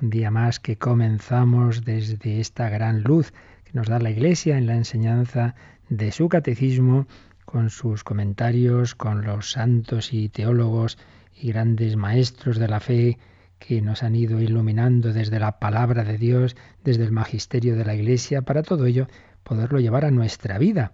Un día más que comenzamos desde esta gran luz que nos da la Iglesia en la enseñanza de su catecismo, con sus comentarios, con los santos y teólogos y grandes maestros de la fe que nos han ido iluminando desde la palabra de Dios, desde el magisterio de la Iglesia, para todo ello poderlo llevar a nuestra vida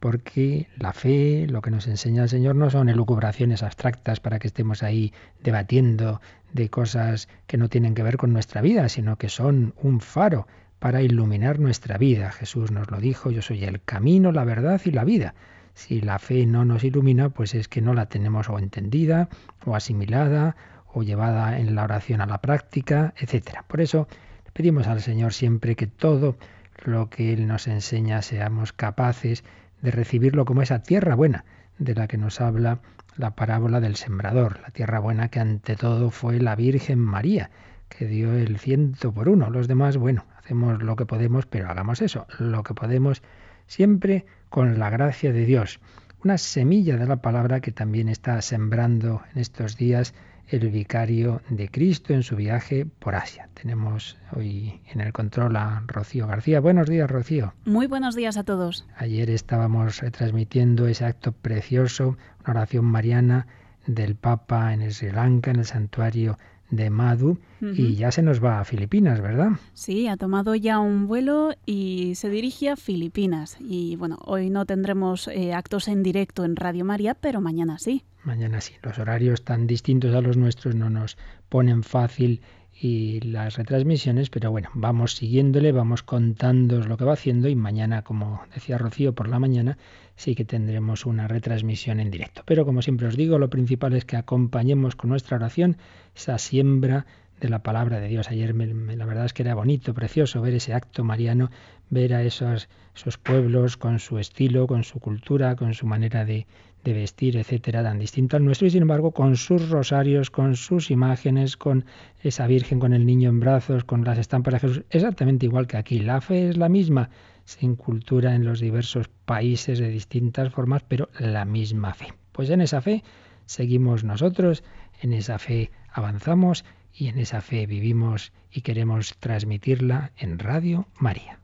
porque la fe, lo que nos enseña el Señor, no son elucubraciones abstractas para que estemos ahí debatiendo de cosas que no tienen que ver con nuestra vida, sino que son un faro para iluminar nuestra vida. Jesús nos lo dijo, yo soy el camino, la verdad y la vida. Si la fe no nos ilumina, pues es que no la tenemos o entendida, o asimilada, o llevada en la oración a la práctica, etc. Por eso pedimos al Señor siempre que todo lo que Él nos enseña seamos capaces de recibirlo como esa tierra buena de la que nos habla la parábola del sembrador, la tierra buena que ante todo fue la Virgen María, que dio el ciento por uno. Los demás, bueno, hacemos lo que podemos, pero hagamos eso, lo que podemos siempre con la gracia de Dios. Una semilla de la palabra que también está sembrando en estos días el vicario de Cristo en su viaje por Asia. Tenemos hoy en el control a Rocío García. Buenos días, Rocío. Muy buenos días a todos. Ayer estábamos retransmitiendo ese acto precioso, una oración mariana del Papa en Sri Lanka, en el santuario de Madhu y ya se nos va a Filipinas, ¿verdad? Sí, ha tomado ya un vuelo y se dirige a Filipinas. Y bueno, hoy no tendremos eh, actos en directo en Radio María, pero mañana sí. Mañana sí. Los horarios tan distintos a los nuestros no nos ponen fácil y las retransmisiones, pero bueno, vamos siguiéndole, vamos contando lo que va haciendo y mañana, como decía Rocío, por la mañana sí que tendremos una retransmisión en directo. Pero como siempre os digo, lo principal es que acompañemos con nuestra oración esa siembra de la palabra de Dios. Ayer la verdad es que era bonito, precioso ver ese acto mariano, ver a esos, esos pueblos con su estilo, con su cultura, con su manera de, de vestir, etcétera, tan distinto al nuestro, y sin embargo, con sus rosarios, con sus imágenes, con esa Virgen con el niño en brazos, con las estampas de Jesús, exactamente igual que aquí. La fe es la misma, sin cultura en los diversos países de distintas formas, pero la misma fe. Pues en esa fe seguimos nosotros, en esa fe avanzamos y en esa fe vivimos y queremos transmitirla en Radio María.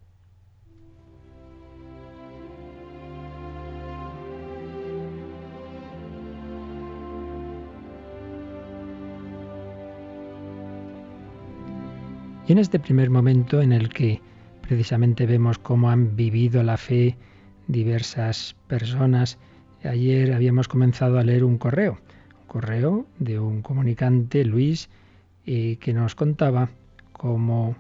Y en este primer momento en el que precisamente vemos cómo han vivido la fe diversas personas, ayer habíamos comenzado a leer un correo, un correo de un comunicante, Luis, eh, que nos contaba cómo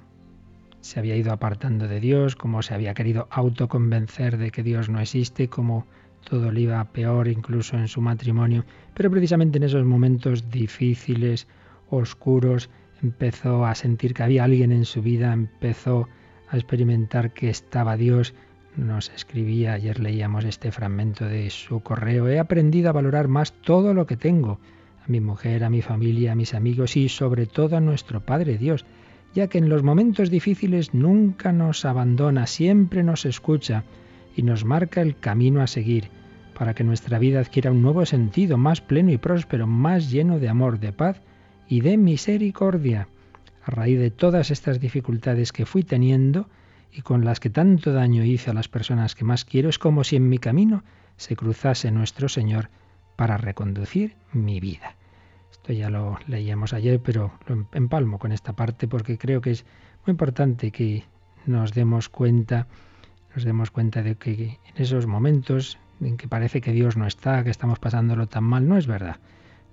se había ido apartando de Dios, cómo se había querido autoconvencer de que Dios no existe, cómo todo le iba peor incluso en su matrimonio, pero precisamente en esos momentos difíciles, oscuros, empezó a sentir que había alguien en su vida, empezó a experimentar que estaba Dios. Nos escribía, ayer leíamos este fragmento de su correo, he aprendido a valorar más todo lo que tengo, a mi mujer, a mi familia, a mis amigos y sobre todo a nuestro Padre Dios, ya que en los momentos difíciles nunca nos abandona, siempre nos escucha y nos marca el camino a seguir, para que nuestra vida adquiera un nuevo sentido, más pleno y próspero, más lleno de amor, de paz y de misericordia. A raíz de todas estas dificultades que fui teniendo y con las que tanto daño hice a las personas que más quiero, es como si en mi camino se cruzase nuestro Señor para reconducir mi vida. Esto ya lo leíamos ayer, pero lo empalmo con esta parte porque creo que es muy importante que nos demos cuenta, nos demos cuenta de que en esos momentos en que parece que Dios no está, que estamos pasándolo tan mal, no es verdad.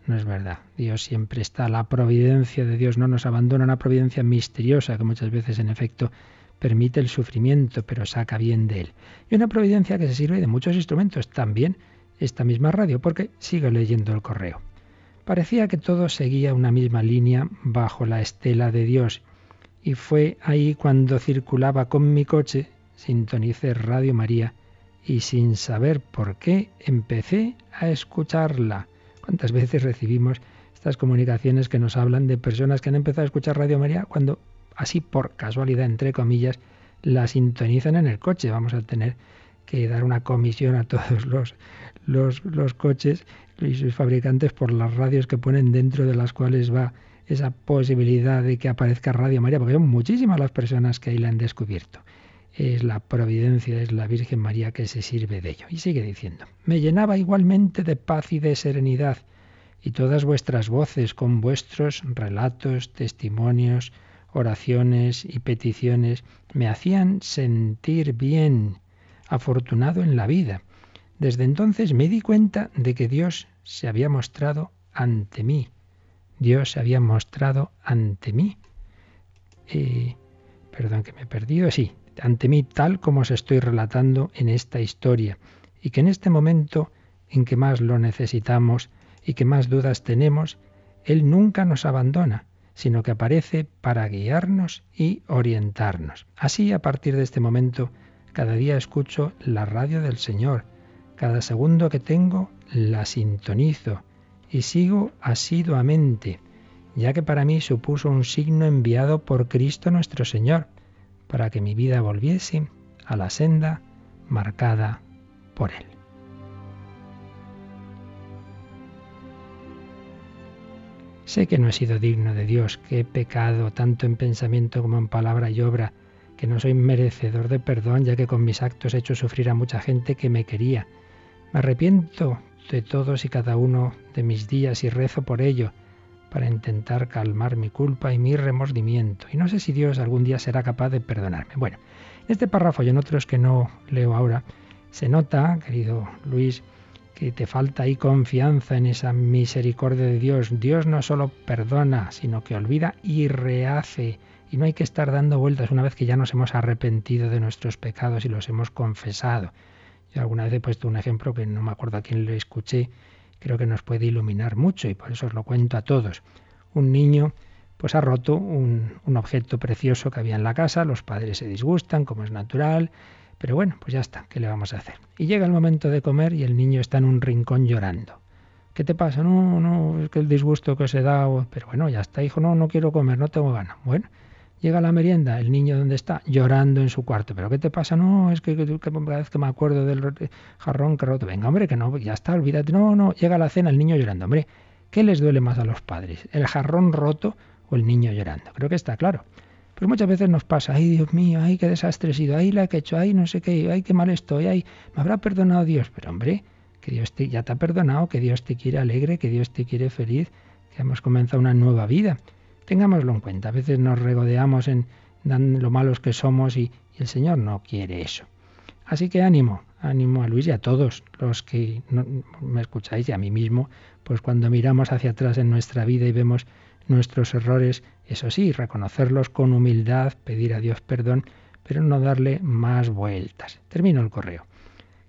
No es verdad. Dios siempre está. La providencia de Dios no nos abandona. Una providencia misteriosa que muchas veces, en efecto, permite el sufrimiento, pero saca bien de él. Y una providencia que se sirve de muchos instrumentos. También esta misma radio, porque sigo leyendo el correo. Parecía que todo seguía una misma línea bajo la estela de Dios. y fue ahí cuando circulaba con mi coche, sintonicé Radio María y sin saber por qué empecé a escucharla. ¿Cuántas veces recibimos estas comunicaciones que nos hablan de personas que han empezado a escuchar Radio María cuando así por casualidad, entre comillas, la sintonizan en el coche? Vamos a tener que dar una comisión a todos los, los, los coches y sus fabricantes por las radios que ponen dentro de las cuales va esa posibilidad de que aparezca Radio María, porque son muchísimas las personas que ahí la han descubierto. Es la providencia, es la Virgen María que se sirve de ello. Y sigue diciendo, me llenaba igualmente de paz y de serenidad, y todas vuestras voces con vuestros relatos, testimonios, oraciones y peticiones me hacían sentir bien, afortunado en la vida. Desde entonces me di cuenta de que Dios se había mostrado ante mí Dios se había mostrado ante mí. Eh, perdón que me he perdido, sí, ante mí tal como os estoy relatando en esta historia, y que en este momento en que más lo necesitamos y que más dudas tenemos, Él nunca nos abandona, sino que aparece para guiarnos y orientarnos. Así, a partir de este momento, cada día escucho la radio del Señor, cada segundo que tengo la sintonizo, y sigo asiduamente, ya que para mí supuso un signo enviado por Cristo nuestro Señor, para que mi vida volviese a la senda marcada por Él. Sé que no he sido digno de Dios, que he pecado tanto en pensamiento como en palabra y obra, que no soy merecedor de perdón, ya que con mis actos he hecho sufrir a mucha gente que me quería. Me arrepiento de todos y cada uno de mis días y rezo por ello, para intentar calmar mi culpa y mi remordimiento. Y no sé si Dios algún día será capaz de perdonarme. Bueno, en este párrafo y en otros que no leo ahora, se nota, querido Luis, que te falta ahí confianza en esa misericordia de Dios. Dios no solo perdona, sino que olvida y rehace. Y no hay que estar dando vueltas una vez que ya nos hemos arrepentido de nuestros pecados y los hemos confesado. Yo alguna vez he puesto un ejemplo que no me acuerdo a quién lo escuché, creo que nos puede iluminar mucho y por eso os lo cuento a todos. Un niño pues ha roto un, un, objeto precioso que había en la casa, los padres se disgustan, como es natural, pero bueno, pues ya está, ¿qué le vamos a hacer? Y llega el momento de comer y el niño está en un rincón llorando. ¿Qué te pasa? No, no, es que el disgusto que se da, pero bueno, ya está, hijo, no, no quiero comer, no tengo ganas. Bueno, Llega la merienda, el niño donde está, llorando en su cuarto. ¿Pero qué te pasa? No, es que, cada vez que me acuerdo del jarrón que roto. Venga, hombre, que no, ya está, olvídate. No, no, llega la cena, el niño llorando. Hombre, ¿qué les duele más a los padres? ¿El jarrón roto o el niño llorando? Creo que está claro. Pues muchas veces nos pasa, ay Dios mío, ay qué desastre he sido, ay la que he hecho, ay no sé qué, ay qué mal estoy, ay me habrá perdonado Dios. Pero hombre, que Dios te, ya te ha perdonado, que Dios te quiere alegre, que Dios te quiere feliz, que hemos comenzado una nueva vida. Tengámoslo en cuenta. A veces nos regodeamos en lo malos que somos y, el Señor no quiere eso. Así que ánimo, ánimo a Luis y a todos los que me escucháis y a mí mismo, pues cuando miramos hacia atrás en nuestra vida y vemos nuestros errores, eso sí, reconocerlos con humildad, pedir a Dios perdón, pero no darle más vueltas. Termino el correo.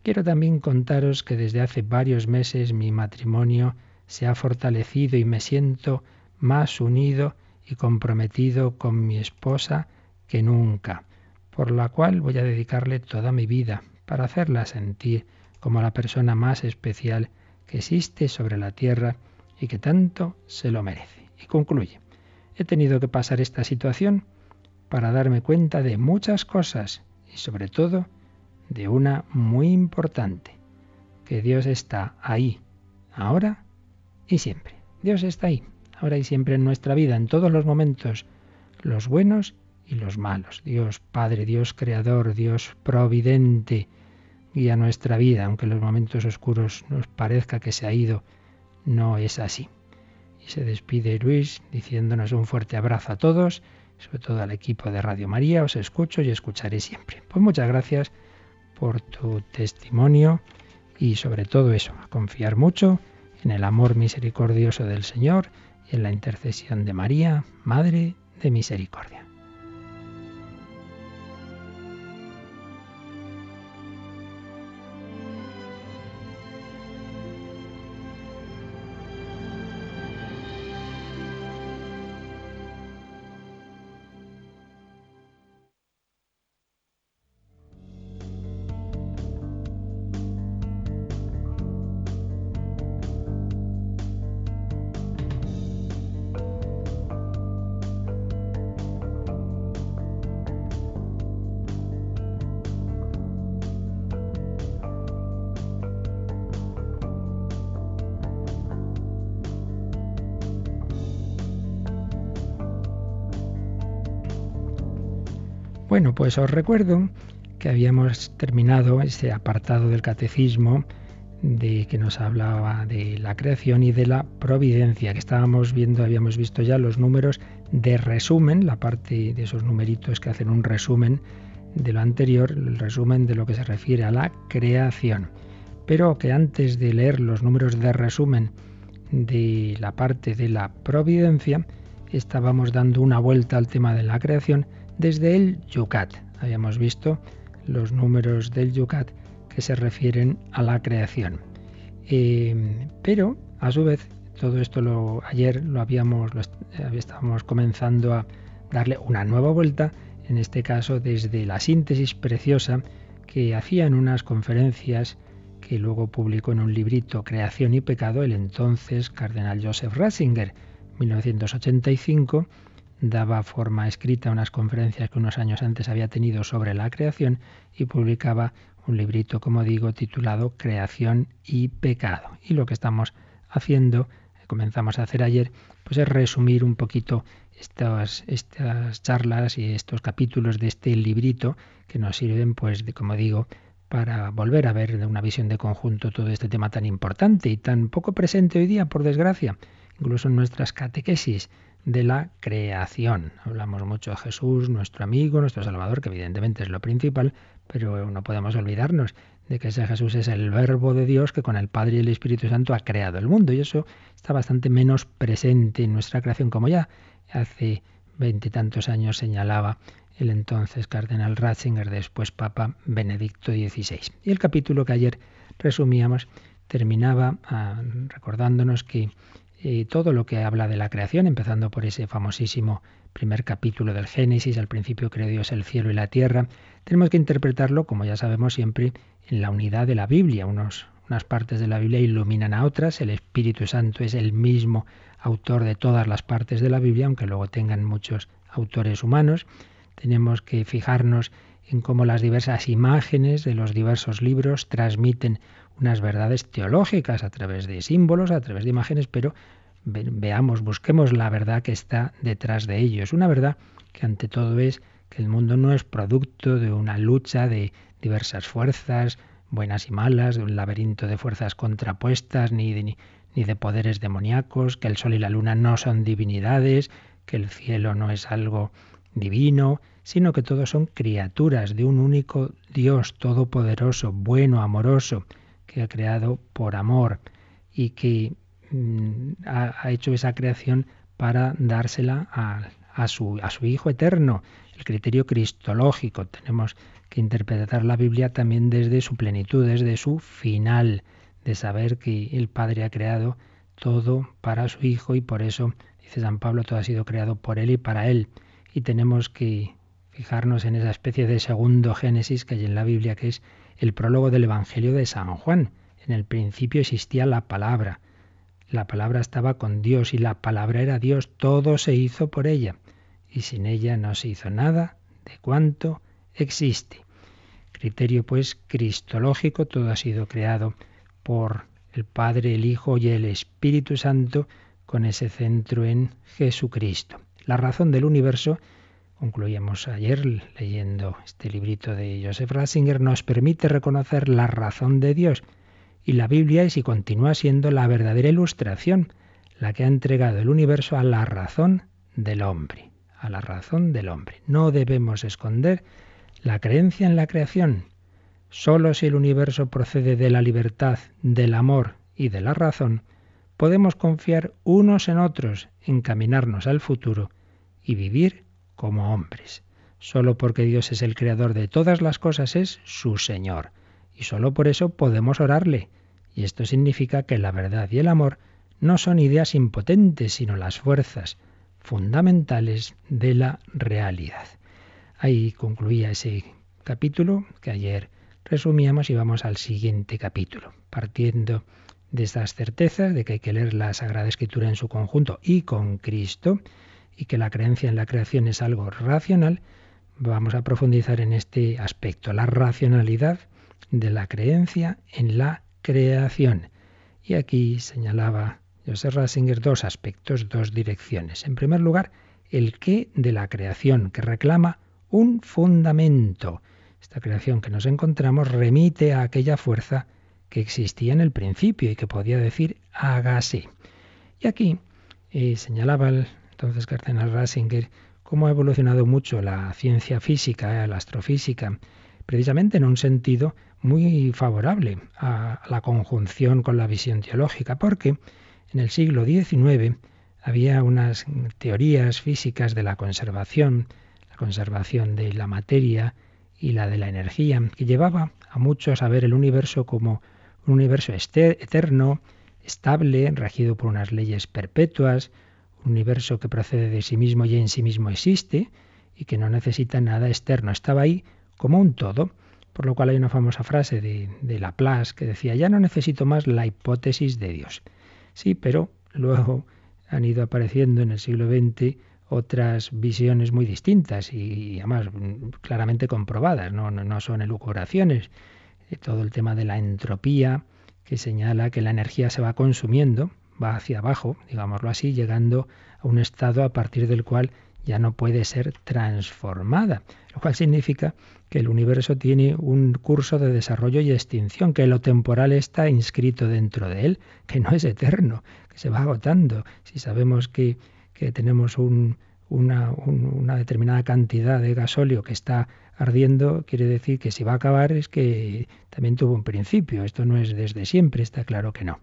Quiero también contaros que desde hace varios meses mi matrimonio se ha fortalecido y me siento más unido y comprometido con mi esposa que nunca, por la cual voy a dedicarle toda mi vida para hacerla sentir como la persona más especial que existe sobre la tierra y que tanto se lo merece. Y concluye, he tenido que pasar esta situación para darme cuenta de muchas cosas y sobre todo de una muy importante, que Dios está ahí, ahora y siempre. Dios está ahí ahora y siempre en nuestra vida, en todos los momentos, los buenos y los malos. Dios Padre, Dios Creador, Dios Providente, guía nuestra vida, aunque en los momentos oscuros nos parezca que se ha ido, no es así. Y se despide Luis diciéndonos un fuerte abrazo a todos, sobre todo al equipo de Radio María, os escucho y escucharé siempre. Pues muchas gracias por tu testimonio y sobre todo eso, a confiar mucho en el amor misericordioso del Señor en la intercesión de María, Madre de Misericordia. Pues os recuerdo que habíamos terminado ese apartado del catecismo de que nos hablaba de la creación y de la providencia, que estábamos viendo, habíamos visto ya los números de resumen, la parte de esos numeritos que hacen un resumen de lo anterior, el resumen de lo que se refiere a la creación. Pero que antes de leer los números de resumen de la parte de la providencia, estábamos dando una vuelta al tema de la creación desde el Yucat. Habíamos visto los números del Yucat que se refieren a la creación. Eh, pero, a su vez, todo esto lo, ayer lo habíamos, lo estábamos comenzando a darle una nueva vuelta, en este caso desde la síntesis preciosa que hacía en unas conferencias que luego publicó en un librito Creación y Pecado el entonces cardenal Joseph Ratzinger, 1985 daba forma escrita a unas conferencias que unos años antes había tenido sobre la creación y publicaba un librito, como digo, titulado Creación y Pecado. Y lo que estamos haciendo, comenzamos a hacer ayer, pues es resumir un poquito estas, estas charlas y estos capítulos de este librito que nos sirven, pues, de, como digo, para volver a ver de una visión de conjunto todo este tema tan importante y tan poco presente hoy día, por desgracia, incluso en nuestras catequesis de la creación. Hablamos mucho de Jesús, nuestro amigo, nuestro Salvador, que evidentemente es lo principal, pero no podemos olvidarnos de que ese Jesús es el verbo de Dios que con el Padre y el Espíritu Santo ha creado el mundo y eso está bastante menos presente en nuestra creación como ya hace veintitantos años señalaba el entonces cardenal Ratzinger, después Papa Benedicto XVI. Y el capítulo que ayer resumíamos terminaba ah, recordándonos que y todo lo que habla de la creación, empezando por ese famosísimo primer capítulo del Génesis, al principio creó Dios el cielo y la tierra, tenemos que interpretarlo, como ya sabemos siempre, en la unidad de la Biblia. Unas partes de la Biblia iluminan a otras, el Espíritu Santo es el mismo autor de todas las partes de la Biblia, aunque luego tengan muchos autores humanos. Tenemos que fijarnos en cómo las diversas imágenes de los diversos libros transmiten unas verdades teológicas a través de símbolos, a través de imágenes, pero veamos, busquemos la verdad que está detrás de ellos. Una verdad que ante todo es que el mundo no es producto de una lucha de diversas fuerzas, buenas y malas, de un laberinto de fuerzas contrapuestas, ni de, ni de poderes demoníacos, que el sol y la luna no son divinidades, que el cielo no es algo divino, sino que todos son criaturas de un único Dios todopoderoso, bueno, amoroso, que ha creado por amor y que mm, ha, hecho esa creación para dársela a, su, a su Hijo eterno, el criterio cristológico. Tenemos que interpretar la Biblia también desde su plenitud, desde su final, de saber que el Padre ha creado todo para su Hijo y por eso, dice San Pablo, todo ha sido creado por Él y para Él. Y tenemos que fijarnos en esa especie de segundo Génesis que hay en la Biblia, que es el prólogo del Evangelio de San Juan. En el principio existía la palabra. La palabra estaba con Dios y la palabra era Dios. Todo se hizo por ella. Y sin ella no se hizo nada de cuanto existe. Criterio pues cristológico, todo ha sido creado por el Padre, el Hijo y el Espíritu Santo con ese centro en Jesucristo. La razón del universo concluíamos ayer leyendo este librito de Joseph Ratzinger, nos permite reconocer la razón de Dios. Y la Biblia es y continúa siendo la verdadera ilustración, la que ha entregado el universo a la razón del hombre, a la razón del hombre. No debemos esconder la creencia en la creación. Solo si el universo procede de la libertad, del amor y de la razón, podemos confiar unos en otros, encaminarnos al futuro y vivir como hombres. Solo porque Dios es el creador de todas las cosas es su Señor. Y solo por eso podemos orarle. Y esto significa que la verdad y el amor no son ideas impotentes, sino las fuerzas fundamentales de la realidad. Ahí concluía ese capítulo que ayer resumíamos y vamos al siguiente capítulo, partiendo de estas certezas de que hay que leer la Sagrada Escritura en su conjunto y con Cristo, y que la creencia en la creación es algo racional, vamos a profundizar en este aspecto, la racionalidad de la creencia en la creación. Y aquí señalaba Joseph Ratzinger dos aspectos, dos direcciones. En primer lugar, el qué de la creación, que reclama un fundamento. Esta creación que nos encontramos remite a aquella fuerza que existía en el principio y que podía decir hágase. Y aquí eh, señalaba el, entonces Cardenal Ratzinger cómo ha evolucionado mucho la ciencia física, eh, la astrofísica, precisamente en un sentido muy favorable a la conjunción con la visión teológica, porque en el siglo XIX había unas teorías físicas de la conservación, la conservación de la materia y la de la energía, que llevaba a muchos a ver el universo como un universo eterno, estable, regido por unas leyes perpetuas, un universo que procede de sí mismo y en sí mismo existe y que no necesita nada externo. Estaba ahí como un todo, por lo cual hay una famosa frase de, de Laplace que decía, ya no necesito más la hipótesis de Dios. Sí, pero luego han ido apareciendo en el siglo XX otras visiones muy distintas y, además claramente comprobadas, no, no, no son elucubraciones. Todo el tema de la entropía, que señala que la energía se va consumiendo, va hacia abajo, digámoslo así, llegando a un estado a partir del cual ya no puede ser transformada, lo cual significa que el universo tiene un curso de desarrollo y extinción, que lo temporal está inscrito dentro de él, que no es eterno, que se va agotando. Si sabemos que, que tenemos un, una, una, determinada cantidad de gasóleo que está ardiendo, quiere decir que si va a acabar es que también tuvo un principio. Esto no es desde siempre, está claro que no.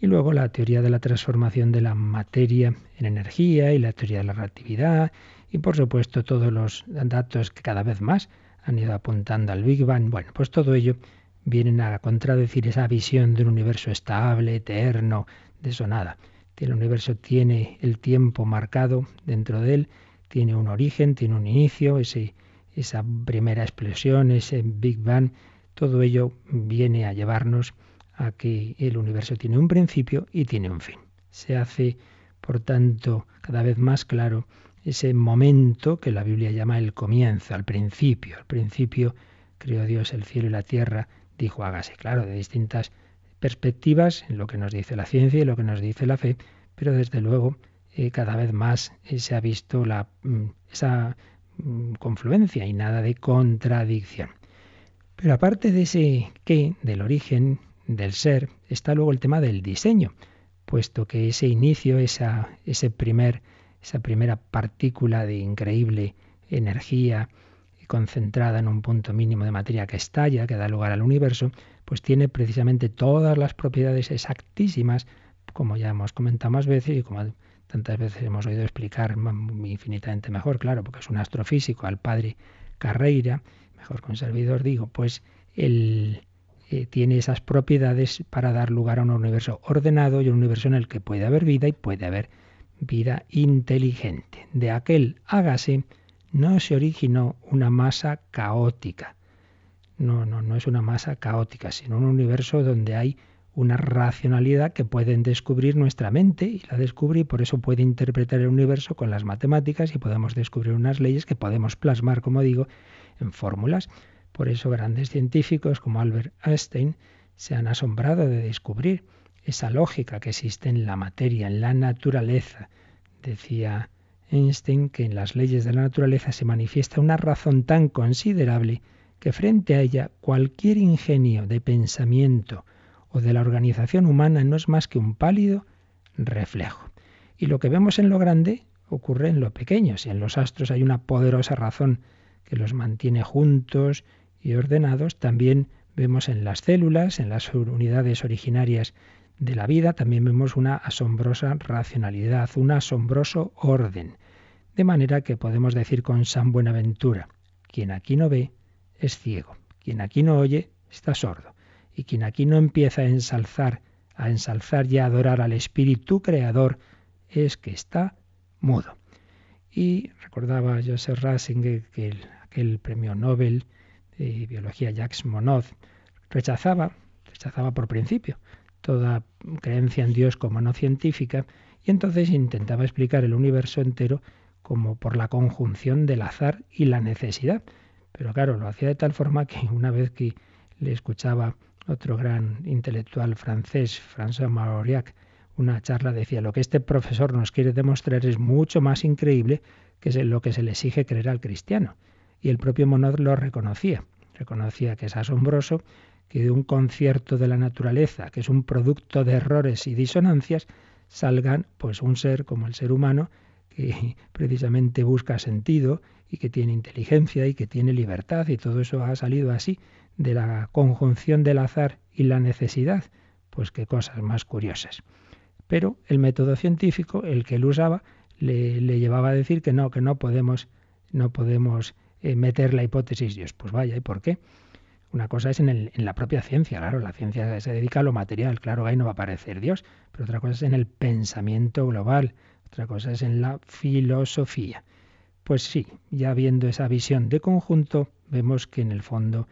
Y luego la teoría de la transformación de la materia en energía y la teoría de la relatividad y por supuesto todos los datos que cada vez más han ido apuntando al Big Bang. Bueno, pues todo ello vienen a contradecir esa visión de un universo estable, eterno, de eso nada. El universo tiene el tiempo marcado dentro de él, tiene un origen, tiene un inicio, ese, esa primera explosión, ese Big Bang, todo ello viene a llevarnos a que el universo tiene un principio y tiene un fin. Se hace, por tanto, cada vez más claro ese momento que la Biblia llama el comienzo, al principio. Al principio creó Dios el cielo y la tierra, dijo hágase, claro, de distintas perspectivas en lo que nos dice la ciencia y lo que nos dice la fe, pero desde luego eh, cada vez más se ha visto la, mm, esa confluencia y nada de contradicción. Pero aparte de ese qué, del origen, del ser, está luego el tema del diseño, puesto que ese inicio, esa, ese primer, esa primera partícula de increíble energía concentrada en un punto mínimo de materia que estalla, que da lugar al universo, pues tiene precisamente todas las propiedades exactísimas, como ya hemos comentado más veces y como tantas veces hemos oído explicar infinitamente mejor, claro, porque es un astrofísico, al padre Carreira, mejor con servidor digo, pues el, eh, tiene esas propiedades para dar lugar a un universo ordenado y un universo en el que puede haber vida y puede haber vida inteligente. De aquel hágase no se originó una masa caótica. No, no, no es una masa caótica, sino un universo donde hay una racionalidad que pueden descubrir nuestra mente y la descubre y por eso puede interpretar el universo con las matemáticas y podemos descubrir unas leyes que podemos plasmar, como digo, en fórmulas. Por eso grandes científicos como Albert Einstein se han asombrado de descubrir esa lógica que existe en la materia, en la naturaleza. Decía Einstein que en las leyes de la naturaleza se manifiesta una razón tan considerable que frente a ella cualquier ingenio de pensamiento o de la organización humana no es más que un pálido reflejo. Y lo que vemos en lo grande ocurre en lo pequeño. Si en los astros hay una poderosa razón que los mantiene juntos y ordenados, también vemos en las células, en las unidades originarias de la vida, también vemos una asombrosa racionalidad, un asombroso orden. De manera que podemos decir con San Buenaventura, quien aquí no ve es ciego, quien aquí no oye está sordo, y quien aquí no empieza a ensalzar, a ensalzar y a adorar al Espíritu Creador, es que está mudo. Y recordaba Joseph Ratzinger que aquel premio Nobel de biología Jacques Monod, rechazaba, rechazaba por principio toda creencia en Dios como no científica y entonces intentaba explicar el universo entero como por la conjunción del azar y la necesidad. Pero claro, lo hacía de tal forma que una vez que le escuchaba otro gran intelectual francés, François Mauriac, una charla decía, lo que este profesor nos quiere demostrar es mucho más increíble que lo que se le exige creer al cristiano. y el propio Monod lo reconocía. Reconocía que es asombroso que de un concierto de la naturaleza, que es un producto de errores y disonancias, salgan pues un ser como el ser humano que precisamente busca sentido y que tiene inteligencia y que tiene libertad y todo eso ha salido así de la conjunción del azar y la necesidad. Pues qué cosas más curiosas. Pero el método científico, el que él usaba, le, llevaba a decir que no, que no podemos, no podemos eh, meter la hipótesis Dios. Pues vaya, ¿y por qué? Una cosa es en, en, la propia ciencia, claro, la ciencia se dedica a lo material, claro, ahí no va a aparecer Dios, pero otra cosa es en el pensamiento global, otra cosa es en la filosofía. Pues sí, ya viendo esa visión de conjunto, vemos que en el fondo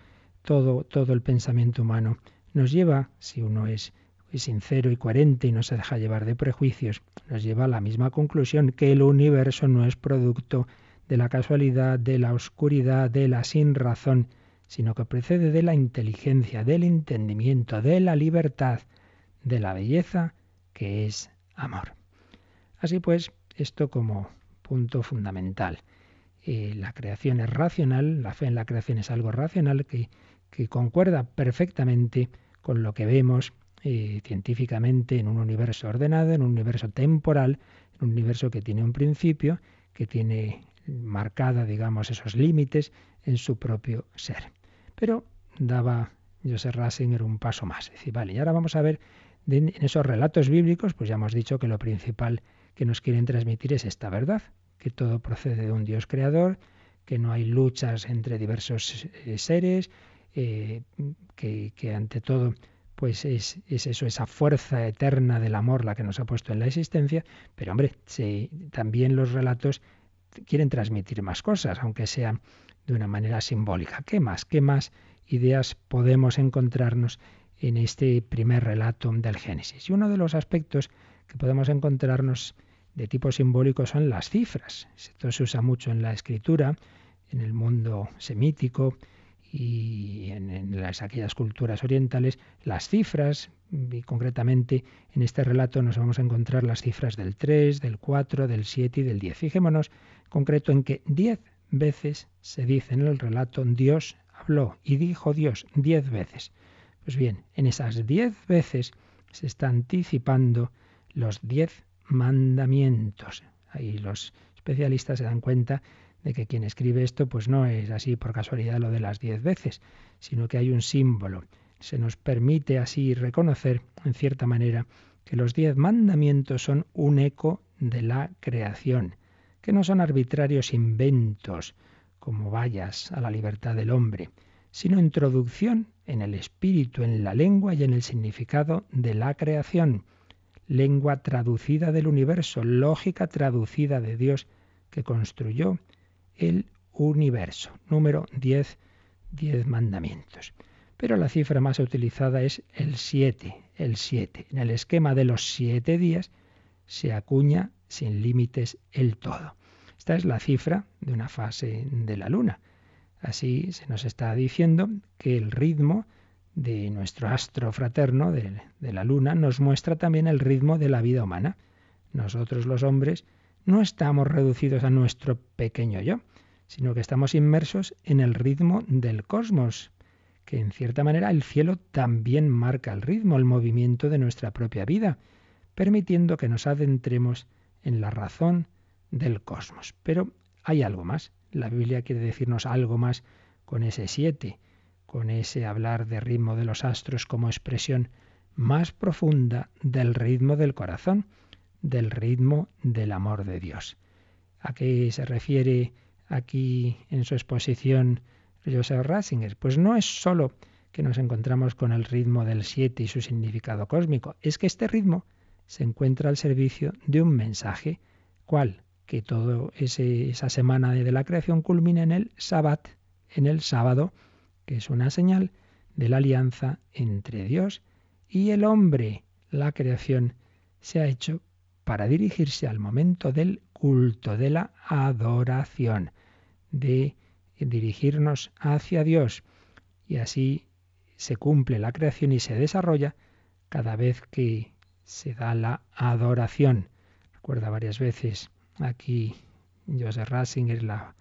todo, todo el pensamiento humano nos lleva, si uno es, sincero y coherente y no se deja llevar de prejuicios, nos lleva a la misma conclusión, que el universo no es producto de la casualidad, de la oscuridad, de la sin razón, sino que precede de la inteligencia, del entendimiento, de la libertad, de la belleza, que es amor. Así pues, esto como punto fundamental. Eh, la creación es racional, la fe en la creación es algo racional que, que concuerda perfectamente con lo que vemos eh, científicamente en un universo ordenado, en un universo temporal, en un universo que tiene un principio, que tiene marcada, digamos, esos límites en su propio ser. Pero daba Joseph Ratzinger un paso más. Vale, y ahora vamos a ver en esos relatos bíblicos, pues ya hemos dicho que lo principal que nos quieren transmitir es esta verdad, que todo procede de un Dios creador, que no hay luchas entre diversos eh, seres, eh, que, ante todo pues es, es, eso, esa fuerza eterna del amor la que nos ha puesto en la existencia, pero hombre, también los relatos quieren transmitir más cosas, aunque sean de una manera simbólica. ¿Qué más? ¿Qué más ideas podemos encontrarnos en este primer relato del Génesis? Y uno de los aspectos que podemos encontrarnos de tipo simbólico son las cifras. Esto se usa mucho en la escritura, en el mundo semítico y en, las, aquellas culturas orientales, las cifras, y concretamente en este relato nos vamos a encontrar las cifras del 3, del 4, del 7 y del 10. Fijémonos concreto en que 10 veces se dice en el relato Dios habló y dijo Dios 10 veces. Pues bien, en esas 10 veces se está anticipando los 10 mandamientos. Ahí los especialistas se dan cuenta de que quien escribe esto pues no es así por casualidad lo de las diez veces, sino que hay un símbolo. Se nos permite así reconocer, en cierta manera, que los diez mandamientos son un eco de la creación, que no son arbitrarios inventos, como vallas a la libertad del hombre, sino introducción en el espíritu, en la lengua y en el significado de la creación lengua traducida del universo, lógica traducida de Dios que construyó el universo. Número 10, 10 mandamientos. Pero la cifra más utilizada es el 7, el 7. En el esquema de los siete días se acuña sin límites el todo. Esta es la cifra de una fase de la luna. Así se nos está diciendo que el ritmo de nuestro astro fraterno, de, la luna, nos muestra también el ritmo de la vida humana. Nosotros los hombres no estamos reducidos a nuestro pequeño yo, sino que estamos inmersos en el ritmo del cosmos, que en cierta manera el cielo también marca el ritmo, el movimiento de nuestra propia vida, permitiendo que nos adentremos en la razón del cosmos. Pero hay algo más. La Biblia quiere decirnos algo más con ese siete con ese hablar de ritmo de los astros como expresión más profunda del ritmo del corazón, del ritmo del amor de Dios. ¿A qué se refiere aquí en su exposición Joseph Ratzinger? Pues no es sólo que nos encontramos con el ritmo del siete y su significado cósmico, es que este ritmo se encuentra al servicio de un mensaje, ¿cuál? Que todo esa semana de la creación culmina en el Sabbat, en el sábado, que es una señal de la alianza entre Dios y el hombre. La creación se ha hecho para dirigirse al momento del culto, de la adoración, de dirigirnos hacia Dios. Y así se cumple la creación y se desarrolla cada vez que se da la adoración. Recuerda varias veces aquí Joseph Ratzinger la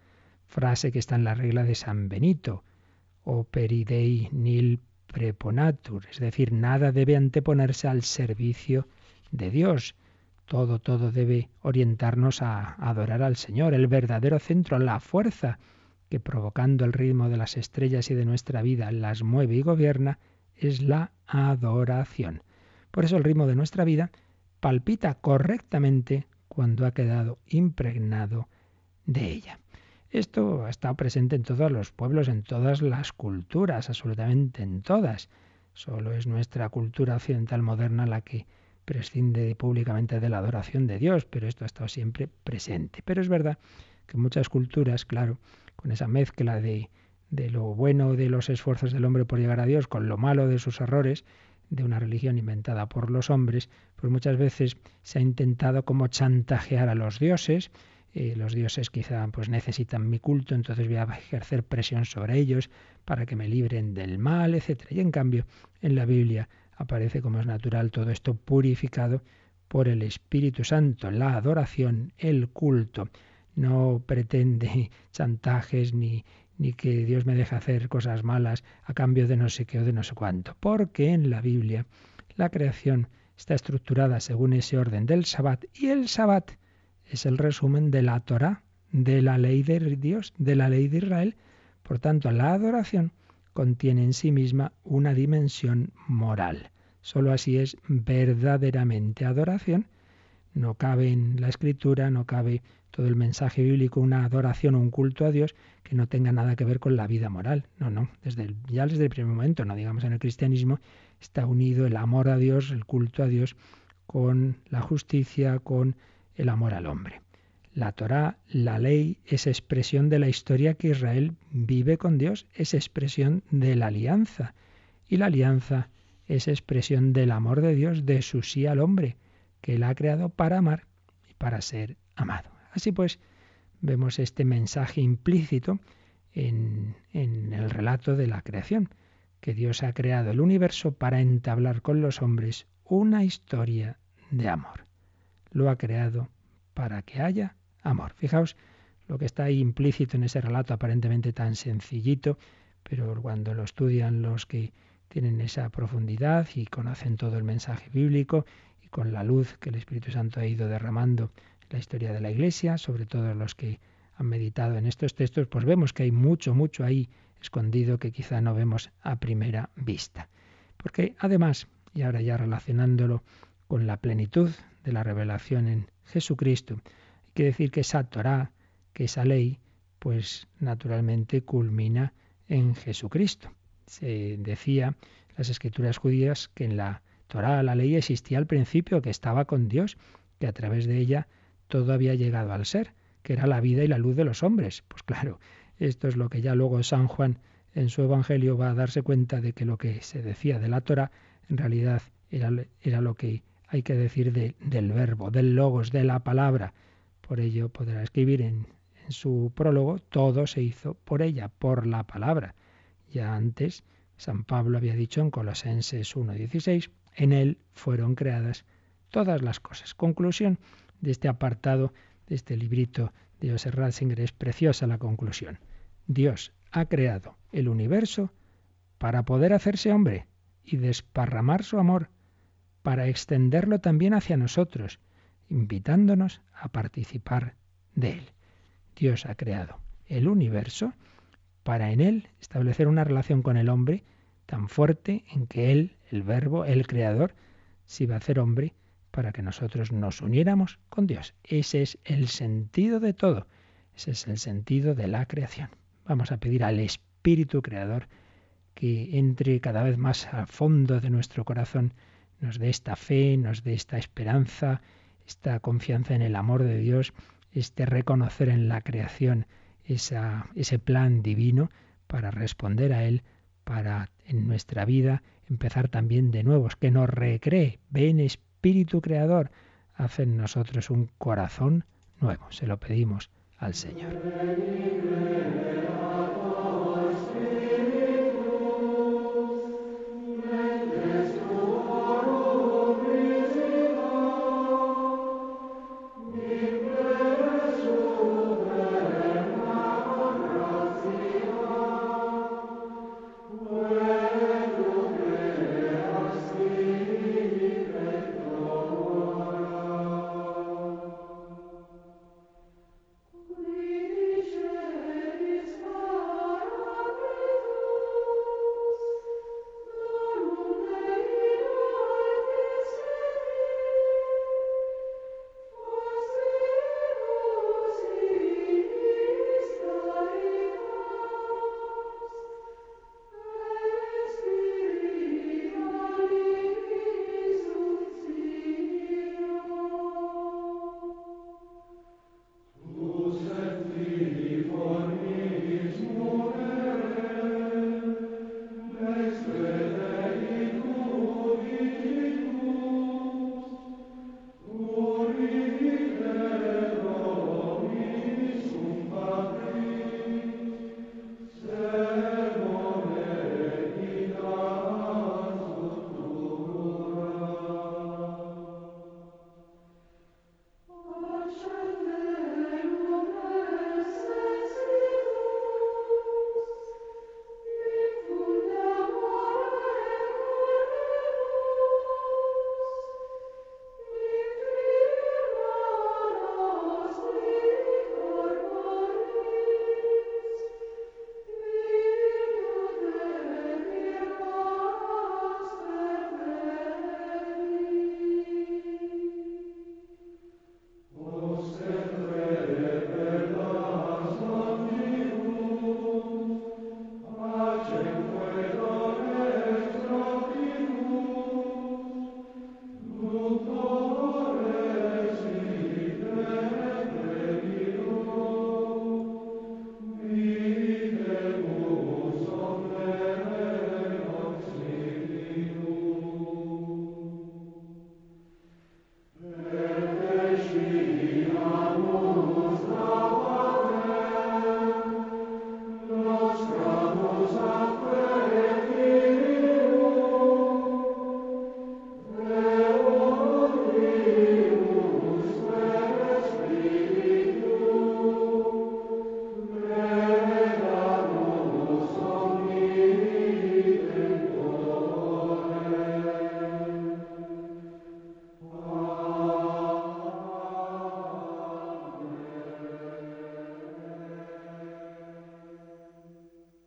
frase que está en la regla de San Benito, operidei nil preponatur, es decir, nada debe anteponerse al servicio de Dios. Todo, todo debe orientarnos a adorar al Señor, el verdadero centro, la fuerza que provocando el ritmo de las estrellas y de nuestra vida las mueve y gobierna, es la adoración. Por eso el ritmo de nuestra vida palpita correctamente cuando ha quedado impregnado de ella. Esto ha estado presente en todos los pueblos, en todas las culturas, absolutamente en todas. Solo es nuestra cultura occidental moderna la que prescinde públicamente de la adoración de Dios, pero esto ha estado siempre presente. Pero es verdad que muchas culturas, claro, con esa mezcla de, de lo bueno de los esfuerzos del hombre por llegar a Dios, con lo malo de sus errores, de una religión inventada por los hombres, pues muchas veces se ha intentado como chantajear a los dioses, eh, los dioses quizá pues necesitan mi culto, entonces voy a ejercer presión sobre ellos para que me libren del mal, etc. Y en cambio, en la Biblia aparece como es natural todo esto purificado por el Espíritu Santo, la adoración, el culto. No pretende chantajes ni, ni que Dios me deje hacer cosas malas a cambio de no sé qué o de no sé cuánto, porque en la Biblia la creación está estructurada según ese orden del Sabbat y el Sabbat es el resumen de la Torah, de la ley de Dios, de la ley de Israel. Por tanto, la adoración contiene en sí misma una dimensión moral. Solo así es verdaderamente adoración. No cabe en la escritura, no cabe todo el mensaje bíblico una adoración o un culto a Dios que no tenga nada que ver con la vida moral. No, no, ya desde el primer momento, no digamos en el cristianismo, está unido el amor a Dios, el culto a Dios, con la justicia, con el amor al hombre. La Torá, la ley, es expresión de la historia que Israel vive con Dios, es expresión de la alianza. Y la alianza es expresión del amor de Dios, de su sí al hombre, que él ha creado para amar y para ser amado. Así pues, vemos este mensaje implícito en, en el relato de la creación, que Dios ha creado el universo para entablar con los hombres una historia de amor lo ha creado para que haya amor. Fijaos lo que está ahí implícito en ese relato aparentemente tan sencillito, pero cuando lo estudian los que tienen esa profundidad y conocen todo el mensaje bíblico y con la luz que el Espíritu Santo ha ido derramando en la historia de la Iglesia, sobre todo los que han meditado en estos textos, pues vemos que hay mucho, mucho ahí escondido que quizá no vemos a primera vista. Porque además, y ahora ya relacionándolo con la plenitud de la revelación en Jesucristo. Que decir que esa Torah, que esa ley, pues naturalmente culmina en Jesucristo. Se decía las escrituras judías que en la Torah, la ley, existía al principio, que estaba con Dios, que a través de ella todo había llegado al ser, que era la vida y la luz de los hombres. Pues claro, esto es lo que ya luego San Juan en su Evangelio va a darse cuenta de que lo que se decía de la Torah en realidad era, era lo que hay que decir del verbo, del logos, de la palabra. Por ello podrá escribir en, su prólogo, todo se hizo por ella, por la palabra. Ya antes, San Pablo había dicho en Colosenses 1.16, en él fueron creadas todas las cosas. Conclusión de este apartado, de este librito de José Ratzinger, es preciosa la conclusión. Dios ha creado el universo para poder hacerse hombre y desparramar su amor para extenderlo también hacia nosotros, invitándonos a participar de él. Dios ha creado el universo para en él establecer una relación con el hombre tan fuerte en que él, el verbo, el creador, se iba a hacer hombre para que nosotros nos uniéramos con Dios. Ese es el sentido de todo. Ese es el sentido de la creación. Vamos a pedir al Espíritu Creador que entre cada vez más a fondo de nuestro corazón nos dé esta fe, nos dé esta esperanza, esta confianza en el amor de Dios, este reconocer en la creación esa, ese plan divino para responder a Él, para en nuestra vida empezar también de nuevo, que nos recree, ven Espíritu Creador, hace en nosotros un corazón nuevo. Se lo pedimos al Señor.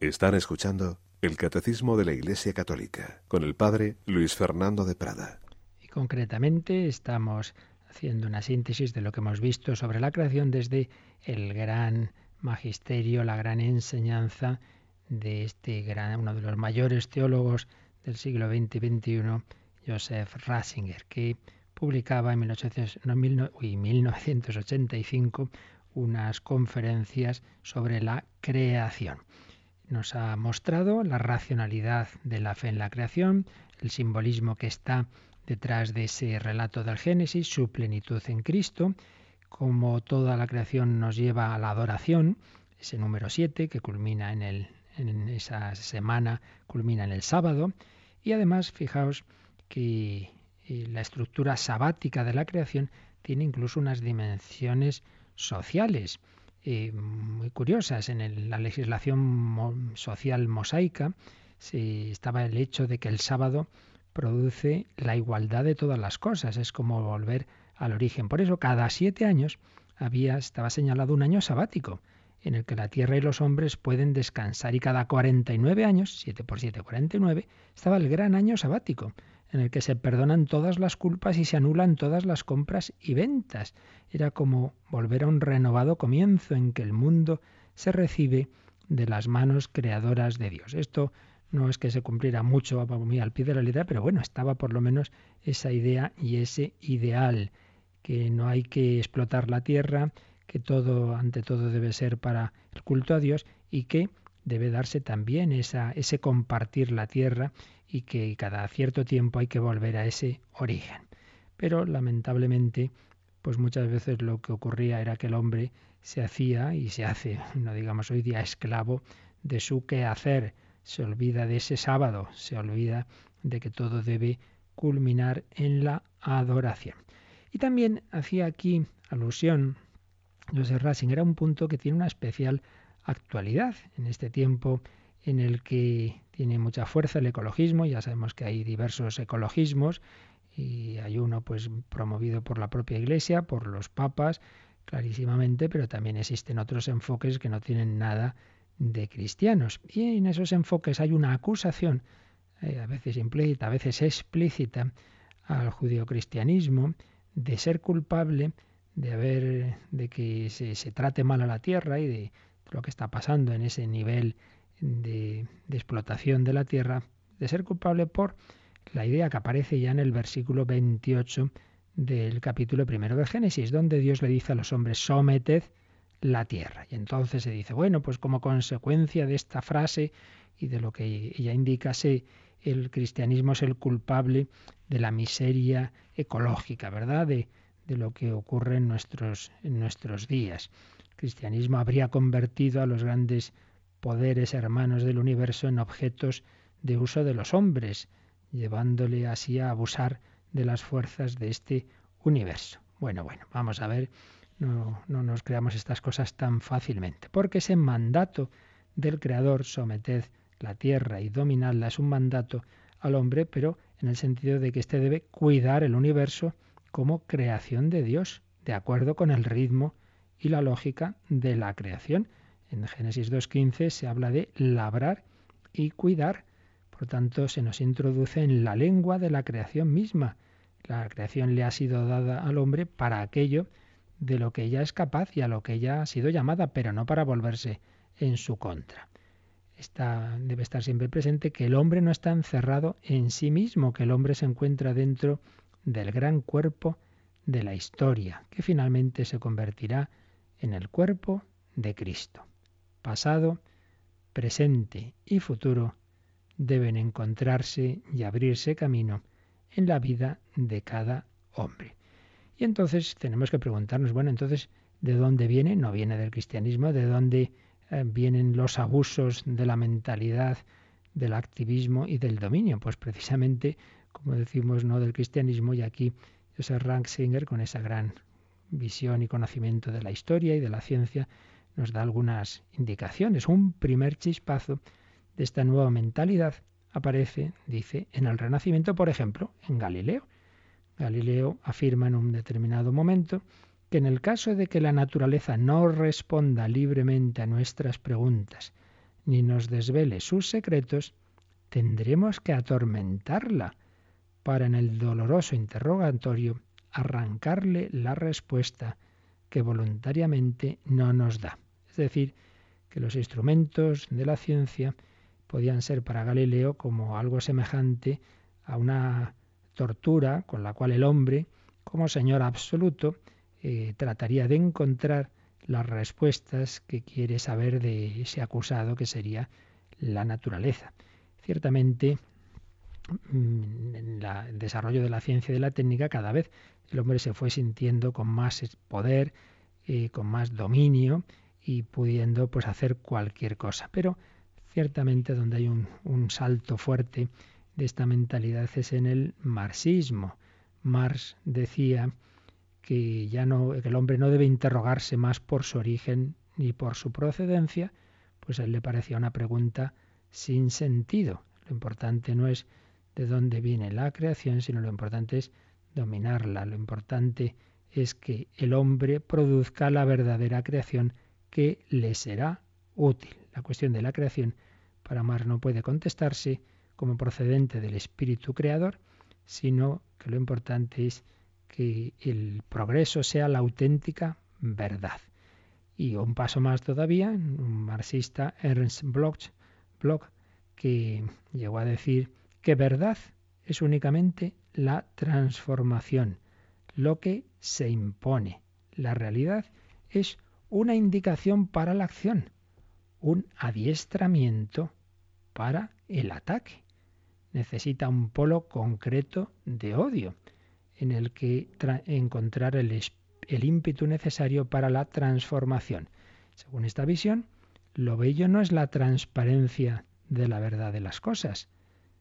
Están escuchando el Catecismo de la Iglesia Católica con el Padre Luis Fernando de Prada. Y concretamente estamos haciendo una síntesis de lo que hemos visto sobre la creación desde el gran magisterio, la gran enseñanza de este gran, uno de los mayores teólogos del siglo XX y XXI, Joseph Ratzinger, que publicaba en 1985 unas conferencias sobre la creación. Nos ha mostrado la racionalidad de la fe en la creación, el simbolismo que está detrás de ese relato del Génesis, su plenitud en Cristo, como toda la creación nos lleva a la adoración, ese número 7 que culmina en, el, en esa semana, culmina en el sábado, y además fijaos que eh, la estructura sabática de la creación tiene incluso unas dimensiones sociales eh, muy curiosas. En la legislación social mosaica se estaba el hecho de que el sábado produce la igualdad de todas las cosas, es como volver al origen. Por eso cada siete años había, estaba señalado un año sabático en el que la tierra y los hombres pueden descansar y cada 49 años, 7 por 7, 49, estaba el gran año sabático, en el que se perdonan todas las culpas y se anulan todas las compras y ventas. Era como volver a un renovado comienzo en que el mundo se recibe de las manos creadoras de Dios. Esto no es que se cumpliera mucho al pie de la letra, pero bueno, estaba por lo menos esa idea y ese ideal, que no hay que explotar la tierra, que todo, ante todo, debe ser para el culto a Dios y que debe darse también ese compartir la tierra y que cada cierto tiempo hay que volver a ese origen. Pero lamentablemente, pues muchas veces lo que ocurría era que el hombre se hacía y se hace, no digamos hoy día, esclavo de su quehacer, se olvida de ese sábado, se olvida de que todo debe culminar en la adoración. Y también hacía aquí alusión José Racing, era un punto que tiene una especial actualidad en este tiempo en el que tiene mucha fuerza el ecologismo, ya sabemos que hay diversos ecologismos y hay uno pues promovido por la propia Iglesia, por los papas, clarísimamente, pero también existen otros enfoques que no tienen nada de cristianos. Y en esos enfoques hay una acusación, eh, a veces implícita, a veces explícita, al judio-cristianismo de ser culpable de haber, de que se, trate mal a la tierra y de lo que está pasando en ese nivel de, explotación de la tierra, de ser culpable por la idea que aparece ya en el versículo 28 del capítulo primero de Génesis, donde Dios le dice a los hombres, someted la tierra. Y entonces se dice, bueno, pues como consecuencia de esta frase y de lo que ella indica, se, el cristianismo es el culpable de la miseria ecológica, ¿verdad? De, de lo que ocurre en nuestros, en nuestros días. Cristianismo habría convertido a los grandes poderes hermanos del universo en objetos de uso de los hombres, llevándole así a abusar de las fuerzas de este universo. Bueno, bueno, vamos a ver no, no nos creamos estas cosas tan fácilmente, porque ese mandato del Creador, someted la tierra y dominadla, es un mandato al hombre, pero en el sentido de que éste debe cuidar el universo como creación de Dios, de acuerdo con el ritmo y la lógica de la creación. En Génesis 2.15 se habla de labrar y cuidar. Por tanto, se nos introduce en la lengua de la creación misma. La creación le ha sido dada al hombre para aquello de lo que ella es capaz y a lo que ella ha sido llamada, pero no para volverse en su contra. Está, debe estar siempre presente que el hombre no está encerrado en sí mismo, que el hombre se encuentra dentro del gran cuerpo de la historia, que finalmente se convertirá en el cuerpo de Cristo. Pasado, presente y futuro deben encontrarse y abrirse camino en la vida de cada hombre. Y entonces tenemos que preguntarnos, bueno, entonces, ¿de dónde viene? No viene del cristianismo, ¿de dónde eh, vienen los abusos de la mentalidad, del activismo y del dominio? Pues precisamente, como decimos, no del cristianismo, y aquí Joseph Ranksinger, con esa gran visión y conocimiento de la historia y de la ciencia, nos da algunas indicaciones. Un primer chispazo de esta nueva mentalidad aparece, dice, en el Renacimiento, por ejemplo, en Galileo. Galileo afirma en un determinado momento que en el caso de que la naturaleza no responda libremente a nuestras preguntas, ni nos desvele sus secretos, tendremos que atormentarla para en el doloroso interrogatorio arrancarle la respuesta que voluntariamente no nos da. Es decir, que los instrumentos de la ciencia podían ser para Galileo como algo semejante a una tortura con la cual el hombre, como señor absoluto, eh, trataría de encontrar las respuestas que quiere saber de ese acusado que sería la naturaleza. Ciertamente, mm, en el desarrollo de la ciencia y de la técnica, cada vez el hombre se fue sintiendo con más poder, y con más dominio y pudiendo pues hacer cualquier cosa. Pero ciertamente donde hay un, un salto fuerte de esta mentalidad es en el marxismo. Marx decía que ya no que el hombre no debe interrogarse más por su origen ni por su procedencia, pues a él le parecía una pregunta sin sentido. Lo importante no es de dónde viene la creación, sino lo importante es dominarla. Lo importante es que el hombre produzca la verdadera creación que le será útil. La cuestión de la creación para Marx no puede contestarse como procedente del espíritu creador, sino que lo importante es que el progreso sea la auténtica verdad. Y un paso más todavía, un marxista, Ernst Bloch, Bloch que llegó a decir que verdad es únicamente la transformación, lo que se impone. La realidad es una indicación para la acción, un adiestramiento para el ataque. Necesita un polo concreto de odio en el que encontrar el, el ímpetu necesario para la transformación. Según esta visión, lo bello no es la transparencia de la verdad de las cosas,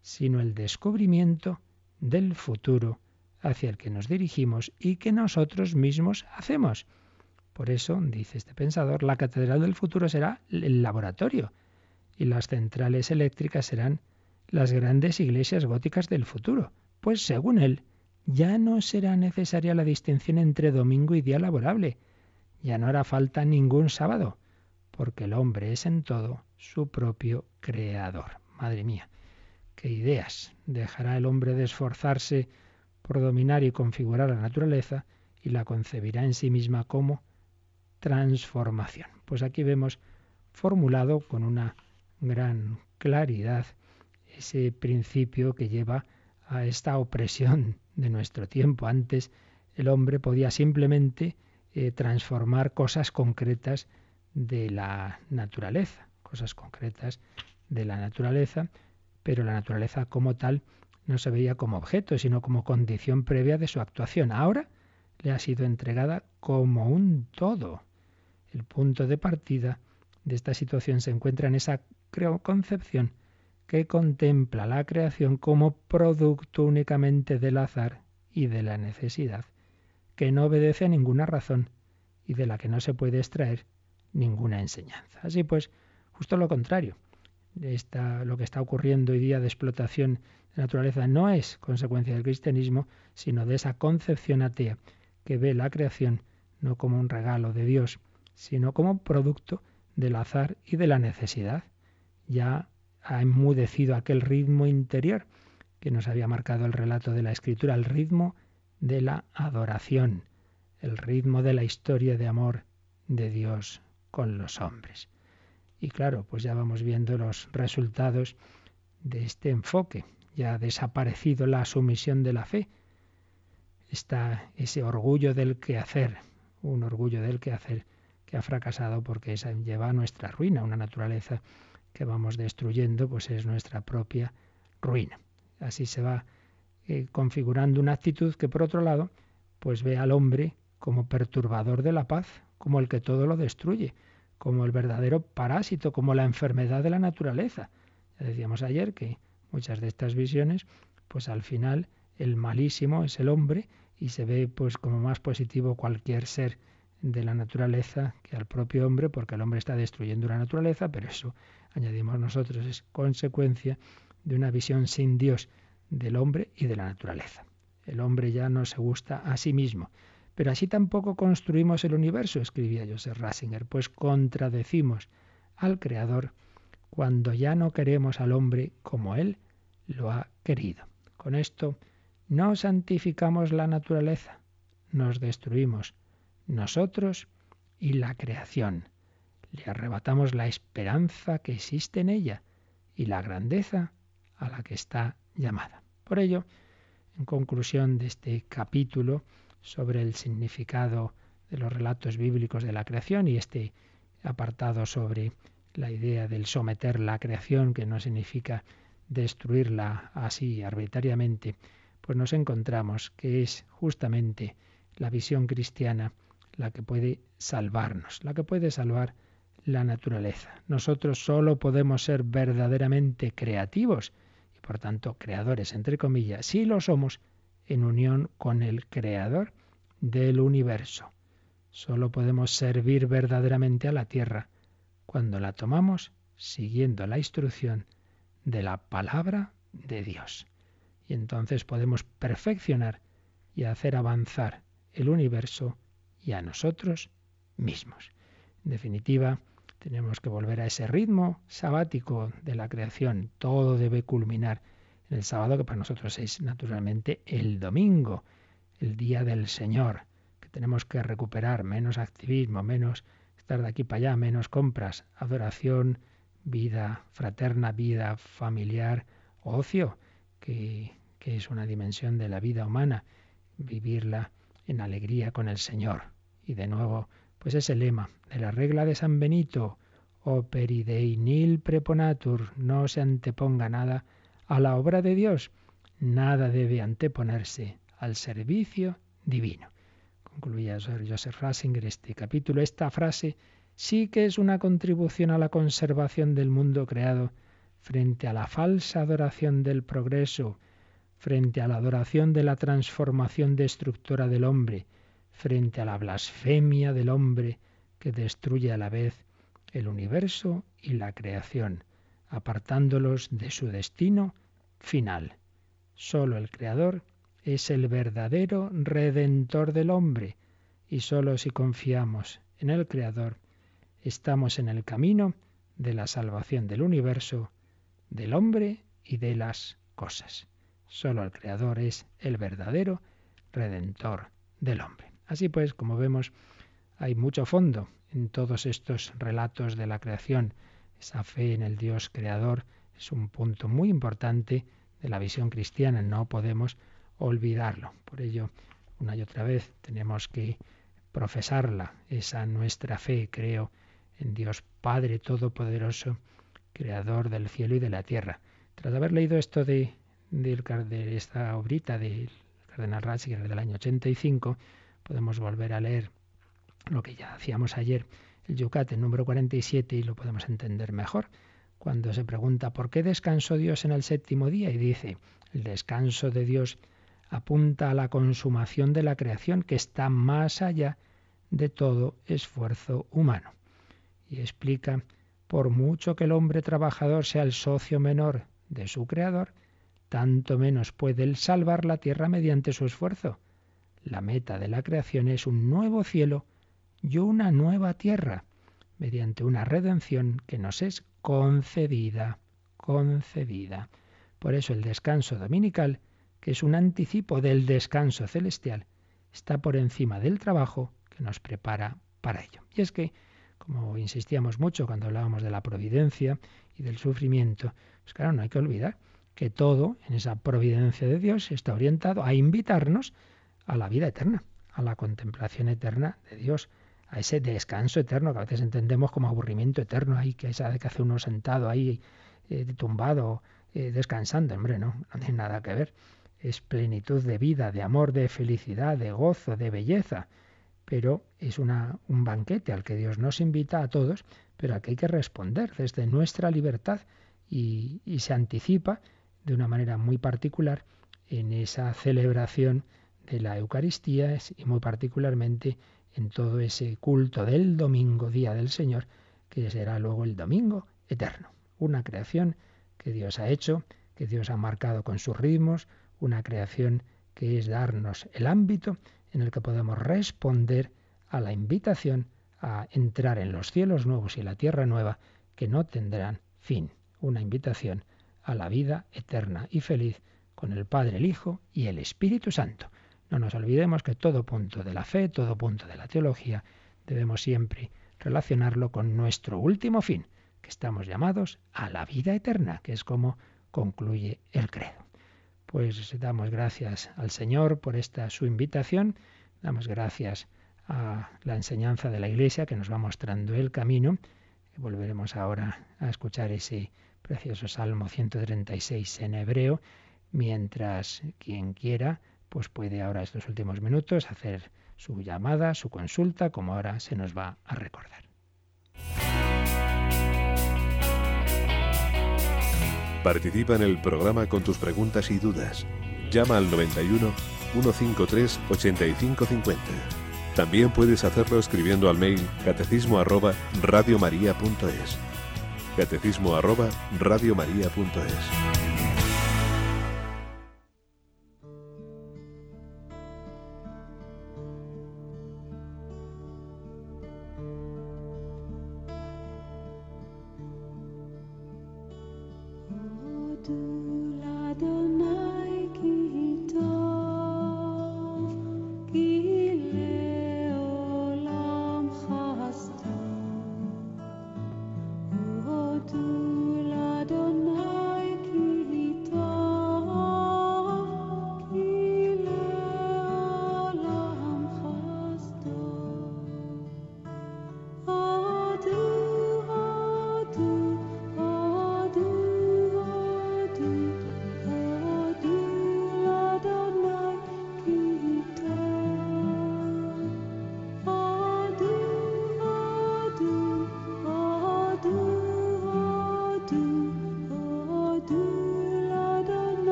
sino el descubrimiento del futuro hacia el que nos dirigimos y que nosotros mismos hacemos. Por eso, dice este pensador, la catedral del futuro será el laboratorio y las centrales eléctricas serán las grandes iglesias góticas del futuro, pues según él, ya no será necesaria la distinción entre domingo y día laborable, ya no hará falta ningún sábado, porque el hombre es en todo su propio creador. Madre mía, qué ideas. Dejará el hombre de esforzarse por dominar y configurar la naturaleza y la concebirá en sí misma como transformación. Pues aquí vemos formulado con una gran claridad ese principio que lleva a esta opresión de nuestro tiempo. Antes el hombre podía simplemente eh, transformar cosas concretas de la naturaleza, cosas concretas de la naturaleza, pero la naturaleza como tal no se veía como objeto, sino como condición previa de su actuación. Ahora le ha sido entregada como un todo. El punto de partida de esta situación se encuentra en esa concepción que contempla la creación como producto únicamente del azar y de la necesidad, que no obedece a ninguna razón y de la que no se puede extraer ninguna enseñanza. Así pues, justo lo contrario lo que está ocurriendo hoy día de explotación de naturaleza no es consecuencia del cristianismo, sino de esa concepción atea que ve la creación no como un regalo de Dios, sino como producto del azar y de la necesidad. Ya ha enmudecido aquel ritmo interior que nos había marcado el relato de la escritura, el ritmo de la adoración, el ritmo de la historia de amor de Dios con los hombres. Y claro, pues ya vamos viendo los resultados de este enfoque. Ya ha desaparecido la sumisión de la fe. Está ese orgullo del quehacer, un orgullo del quehacer que ha fracasado porque esa lleva a nuestra ruina, una naturaleza que vamos destruyendo, pues es nuestra propia ruina. Así se va eh, configurando una actitud que por otro lado, pues ve al hombre como perturbador de la paz, como el que todo lo destruye como el verdadero parásito, como la enfermedad de la naturaleza. Ya decíamos ayer que muchas de estas visiones, pues al final el malísimo es el hombre y se ve pues como más positivo cualquier ser de la naturaleza que al propio hombre, porque el hombre está destruyendo la naturaleza, pero eso, añadimos nosotros, es consecuencia de una visión sin Dios del hombre y de la naturaleza. El hombre ya no se gusta a sí mismo, pero así tampoco construimos el universo, escribía Joseph Ratzinger, pues contradecimos al Creador cuando ya no queremos al hombre como Él lo ha querido. Con esto no santificamos la naturaleza, nos destruimos nosotros y la creación. Le arrebatamos la esperanza que existe en ella y la grandeza a la que está llamada. Por ello, en conclusión de este capítulo sobre el significado de los relatos bíblicos de la creación y este apartado sobre la idea del someter la creación, que no significa destruirla así arbitrariamente, pues nos encontramos que es justamente la visión cristiana la que puede salvarnos, la que puede salvar la naturaleza. Nosotros solo podemos ser verdaderamente creativos y por tanto creadores, entre comillas, si lo somos en unión con el creador del universo. Solo podemos servir verdaderamente a la tierra cuando la tomamos siguiendo la instrucción de la palabra de Dios. Y entonces podemos perfeccionar y hacer avanzar el universo y a nosotros mismos. En definitiva, tenemos que volver a ese ritmo sabático de la creación. Todo debe culminar en el sábado, que para nosotros es naturalmente el domingo, el día del Señor, que tenemos que recuperar menos activismo, menos estar de aquí para allá, menos compras, adoración, vida fraterna, vida familiar, ocio, que, que es una dimensión de la vida humana, vivirla en alegría con el Señor. Y de nuevo, pues ese lema de la regla de San Benito, operi dei nil preponatur, no se anteponga nada a la obra de Dios, nada debe anteponerse al servicio divino. Concluía Joseph Ratzinger este capítulo, esta frase sí que es una contribución a la conservación del mundo creado frente a la falsa adoración del progreso, frente a la adoración de la transformación destructora del hombre, frente a la blasfemia del hombre que destruye a la vez el universo y la creación, apartándolos de su destino final. Solo el Creador es el verdadero redentor del hombre y sólo si confiamos en el Creador estamos en el camino de la salvación del universo, del hombre y de las cosas. Solo el Creador es el verdadero redentor del hombre. Así pues, como vemos, hay mucho fondo en todos estos relatos de la creación. Esa fe en el Dios creador es un punto muy importante de la visión cristiana. No podemos olvidarlo. Por ello, una y otra vez tenemos que profesarla, esa nuestra fe, creo, en Dios Padre Todopoderoso, Creador del cielo y de la tierra. Tras haber leído esto de, de, esta obrita del cardenal Ratzinger del año 85, podemos volver a leer lo que ya hacíamos ayer, el número 47, y lo podemos entender mejor cuando se pregunta ¿por qué descansó Dios en el séptimo día? Y dice, el descanso de Dios apunta a la consumación de la creación que está más allá de todo esfuerzo humano. Y explica, por mucho que el hombre trabajador sea el socio menor de su creador, tanto menos puede él salvar la tierra mediante su esfuerzo. La meta de la creación es un nuevo cielo y una nueva tierra, mediante una redención que nos es concedida, concedida. Por eso el descanso dominical que es un anticipo del descanso celestial, está por encima del trabajo que nos prepara para ello. Y es que, como insistíamos mucho cuando hablábamos de la providencia y del sufrimiento, pues claro, no hay que olvidar que todo en esa providencia de Dios está orientado a invitarnos a la vida eterna, a la contemplación eterna de Dios, a ese descanso eterno que a veces entendemos como aburrimiento eterno, ahí que esa de que hace uno sentado ahí eh, tumbado eh, descansando, hombre, no, no tiene nada que ver. Es plenitud de vida, de amor, de felicidad, de gozo, de belleza, pero es una, un banquete al que Dios nos invita a todos, pero al que hay que responder desde nuestra libertad y, y se anticipa de una manera muy particular en esa celebración de la Eucaristía y muy particularmente en todo ese culto del domingo, día del Señor, que será luego el domingo eterno. Una creación que Dios ha hecho, que Dios ha marcado con sus ritmos, una creación que es darnos el ámbito en el que podemos responder a la invitación a entrar en los cielos nuevos y la tierra nueva que no tendrán fin, una invitación a la vida eterna y feliz con el Padre, el Hijo y el Espíritu Santo. No nos olvidemos que todo punto de la fe, todo punto de la teología, debemos siempre relacionarlo con nuestro último fin, que estamos llamados a la vida eterna, que es como concluye el credo. Pues damos gracias al Señor por esta su invitación, damos gracias a la enseñanza de la Iglesia que nos va mostrando el camino. Volveremos ahora a escuchar ese precioso Salmo 136 en hebreo, mientras quien quiera, pues puede ahora estos últimos minutos hacer su llamada, su consulta, como ahora se nos va a recordar. Participa en el programa con tus preguntas y dudas. Llama al 91 153 8550. También puedes hacerlo escribiendo al mail catecismo arroba radiomaria.es. Catecismo arroba radiomaria.es.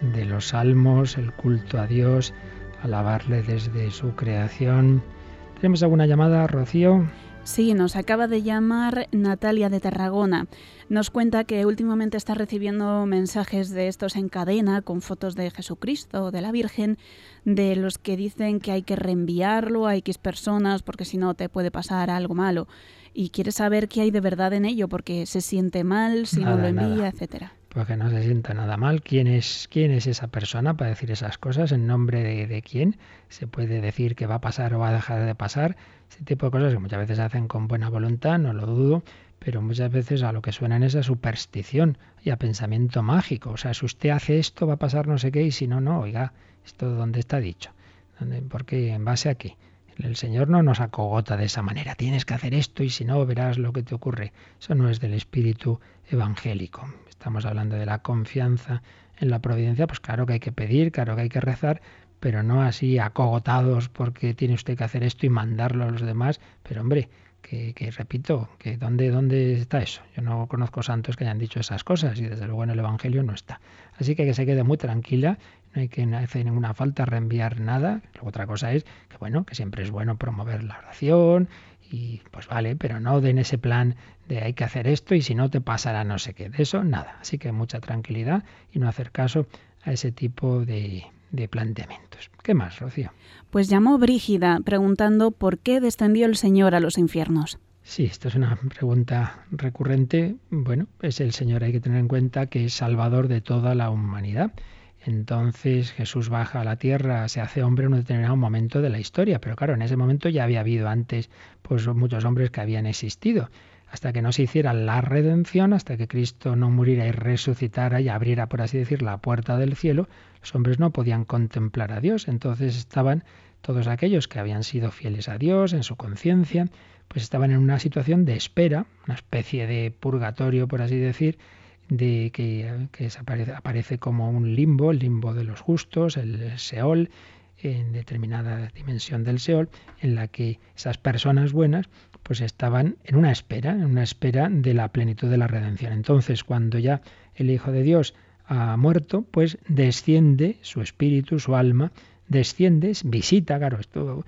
de los salmos, el culto a Dios, alabarle desde su creación. ¿Tenemos alguna llamada, Rocío? Sí, nos acaba de llamar Natalia de Tarragona. Nos cuenta que últimamente está recibiendo mensajes de estos en cadena con fotos de Jesucristo o de la Virgen, de los que dicen que hay que reenviarlo a X personas porque si no te puede pasar algo malo. Y quiere saber qué hay de verdad en ello porque se siente mal si no lo envía, etcétera pues que no se sienta nada mal. ¿Quién es, quién es esa persona para decir esas cosas? ¿En nombre de, quién? Se puede decir que va a pasar o va a dejar de pasar. Ese tipo de cosas que muchas veces se hacen con buena voluntad, no lo dudo, pero muchas veces a lo que suenan es a superstición y a pensamiento mágico. O sea, si usted hace esto va a pasar no sé qué y si no, no, oiga, ¿esto dónde está dicho? ¿Por qué? ¿En base a qué? El Señor no nos acogota de esa manera. Tienes que hacer esto y si no verás lo que te ocurre. Eso no es del espíritu evangélico. Estamos hablando de la confianza en la providencia. Pues claro que hay que pedir, claro que hay que rezar, pero no así acogotados porque tiene usted que hacer esto y mandarlo a los demás. Pero hombre, que, que, repito, que dónde, dónde está eso. Yo no conozco santos que hayan dicho esas cosas y desde luego en el Evangelio no está. Así que que se quede muy tranquila no hay que hacer ninguna falta reenviar nada. otra cosa es que bueno, que siempre es bueno promover la oración y pues vale, pero no den ese plan de hay que hacer esto y si no te pasará no sé qué. De eso nada. Así que mucha tranquilidad y no hacer caso a ese tipo de, de planteamientos. ¿Qué más, Rocío? Pues llamó Brígida preguntando por qué descendió el Señor a los infiernos. Sí, esto es una pregunta recurrente. Bueno, es el Señor, hay que tener en cuenta que es Salvador de toda la humanidad. Entonces Jesús baja a la tierra, se hace hombre en un determinado momento de la historia, pero claro, en ese momento ya había habido antes pues muchos hombres que habían existido. Hasta que no se hiciera la redención, hasta que Cristo no muriera y resucitara y abriera, por así decir, la puerta del cielo, los hombres no podían contemplar a Dios. Entonces estaban todos aquellos que habían sido fieles a Dios en su conciencia, pues estaban en una situación de espera, una especie de purgatorio, por así decir, de que, aparece, como un limbo, el limbo de los justos, el Seol, en determinada dimensión del Seol, en la que esas personas buenas pues estaban en una espera, en una espera de la plenitud de la redención. Entonces, cuando ya el Hijo de Dios ha muerto, pues desciende su espíritu, su alma, desciende, visita, claro, esto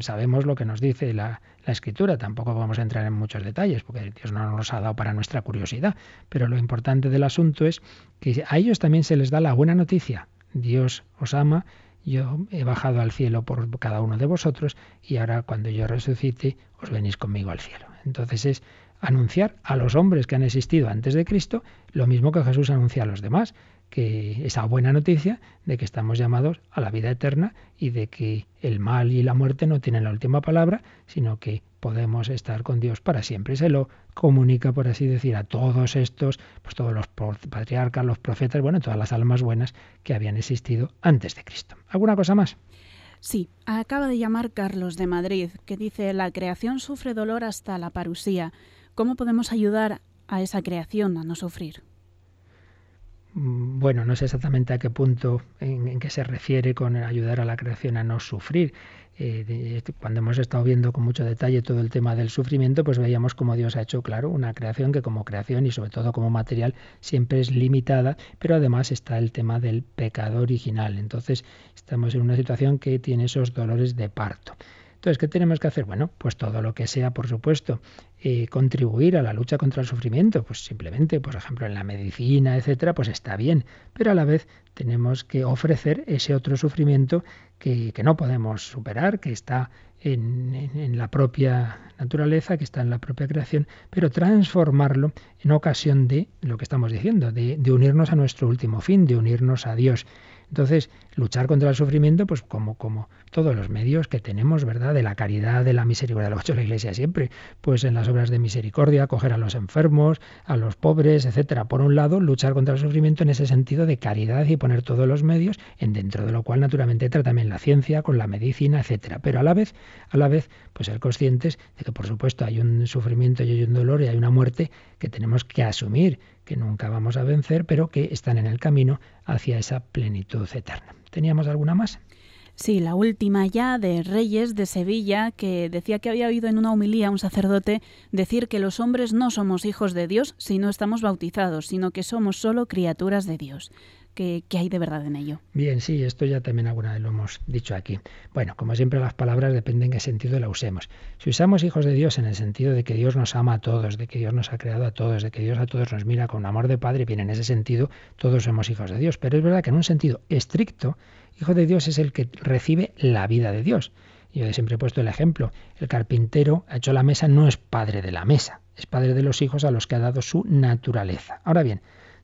sabemos lo que nos dice la, escritura, tampoco vamos a entrar en muchos detalles porque Dios no nos ha dado para nuestra curiosidad, pero lo importante del asunto es que a ellos también se les da la buena noticia. Dios os ama, yo he bajado al cielo por cada uno de vosotros y ahora cuando yo resucite os venís conmigo al cielo. Entonces es anunciar a los hombres que han existido antes de Cristo lo mismo que Jesús anuncia a los demás que esa buena noticia de que estamos llamados a la vida eterna y de que el mal y la muerte no tienen la última palabra, sino que podemos estar con Dios para siempre. Se lo comunica, por así decir, a todos estos, pues todos los patriarcas, los profetas, bueno, todas las almas buenas que habían existido antes de Cristo. ¿Alguna cosa más? Sí, acaba de llamar Carlos de Madrid, que dice, la creación sufre dolor hasta la parusía. ¿Cómo podemos ayudar a esa creación a no sufrir? Mm, bueno, no sé exactamente a qué punto en, qué se refiere con ayudar a la creación a no sufrir. Eh, cuando hemos estado viendo con mucho detalle todo el tema del sufrimiento, pues veíamos cómo Dios ha hecho, claro, una creación que como creación y sobre todo como material siempre es limitada, pero además está el tema del pecado original. Entonces estamos en una situación que tiene esos dolores de parto. Entonces, ¿qué tenemos que hacer? Bueno, pues todo lo que sea, por supuesto, eh, contribuir a la lucha contra el sufrimiento, pues simplemente, por ejemplo, en la medicina, etcétera, pues está bien, pero a la vez tenemos que ofrecer ese otro sufrimiento que, no podemos superar, que está en, la propia naturaleza, que está en la propia creación, pero transformarlo en ocasión de lo que estamos diciendo, de unirnos a nuestro último fin, de unirnos a Dios. Entonces, luchar contra el sufrimiento, pues como, como todos los medios que tenemos, ¿verdad? De la caridad, de la misericordia, lo ha hecho la Iglesia siempre, pues en las obras de misericordia, acoger a los enfermos, a los pobres, etcétera. Por un lado, luchar contra el sufrimiento en ese sentido de caridad y poner todos los medios, en dentro de lo cual naturalmente entra también la ciencia, con la medicina, etcétera. Pero a la vez, a la vez, pues ser conscientes de que por supuesto hay un sufrimiento y hay un dolor y hay una muerte que tenemos que asumir que nunca vamos a vencer, pero que están en el camino hacia esa plenitud eterna. ¿Teníamos alguna más? Sí, la última ya de Reyes de Sevilla, que decía que había oído en una homilía a un sacerdote decir que los hombres no somos hijos de Dios si no estamos bautizados, sino que somos solo criaturas de Dios que, hay de verdad en ello. Bien, sí, esto ya también alguna vez lo hemos dicho aquí. Bueno, como siempre las palabras dependen en qué sentido la usemos. Si usamos hijos de Dios en el sentido de que Dios nos ama a todos, de que Dios nos ha creado a todos, de que Dios a todos nos mira con amor de Padre, bien, en ese sentido todos somos hijos de Dios. Pero es verdad que en un sentido estricto, hijo de Dios es el que recibe la vida de Dios. Yo siempre he puesto el ejemplo, el carpintero ha hecho la mesa, no es padre de la mesa, es padre de los hijos a los que ha dado su naturaleza. Ahora bien,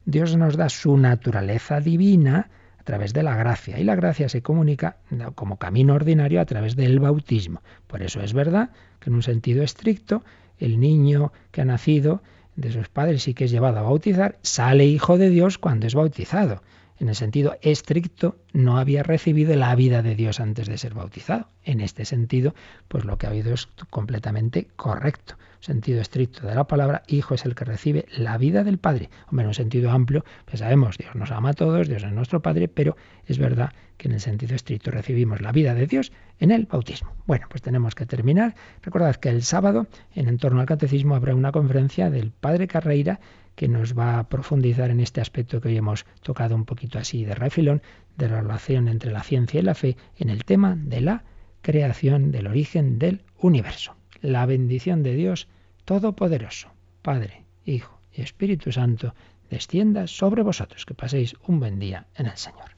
Dios nos da su naturaleza divina a través de la gracia y la gracia se comunica como camino ordinario a través del bautismo. Por eso es verdad que en un sentido estricto el niño que ha nacido de sus padres y que es llevado a bautizar sale hijo de Dios cuando es bautizado. En el sentido estricto no había recibido la vida de Dios antes de ser bautizado. En este sentido, pues lo que ha habido es completamente correcto sentido estricto de la palabra, hijo es el que recibe la vida del Padre. Hombre, en un sentido amplio, pues sabemos, Dios nos ama a todos, Dios es nuestro Padre, pero es verdad que en el sentido estricto recibimos la vida de Dios en el bautismo. Bueno, pues tenemos que terminar. Recordad que el sábado, en Entorno al Catecismo, habrá una conferencia del Padre Carreira que nos va a profundizar en este aspecto que hoy hemos tocado un poquito así de refilón, de la relación entre la ciencia y la fe, en el tema de la creación, del origen del universo la bendición de Dios Todopoderoso, Padre, Hijo y Espíritu Santo, descienda sobre vosotros. Que paséis un buen día en el Señor.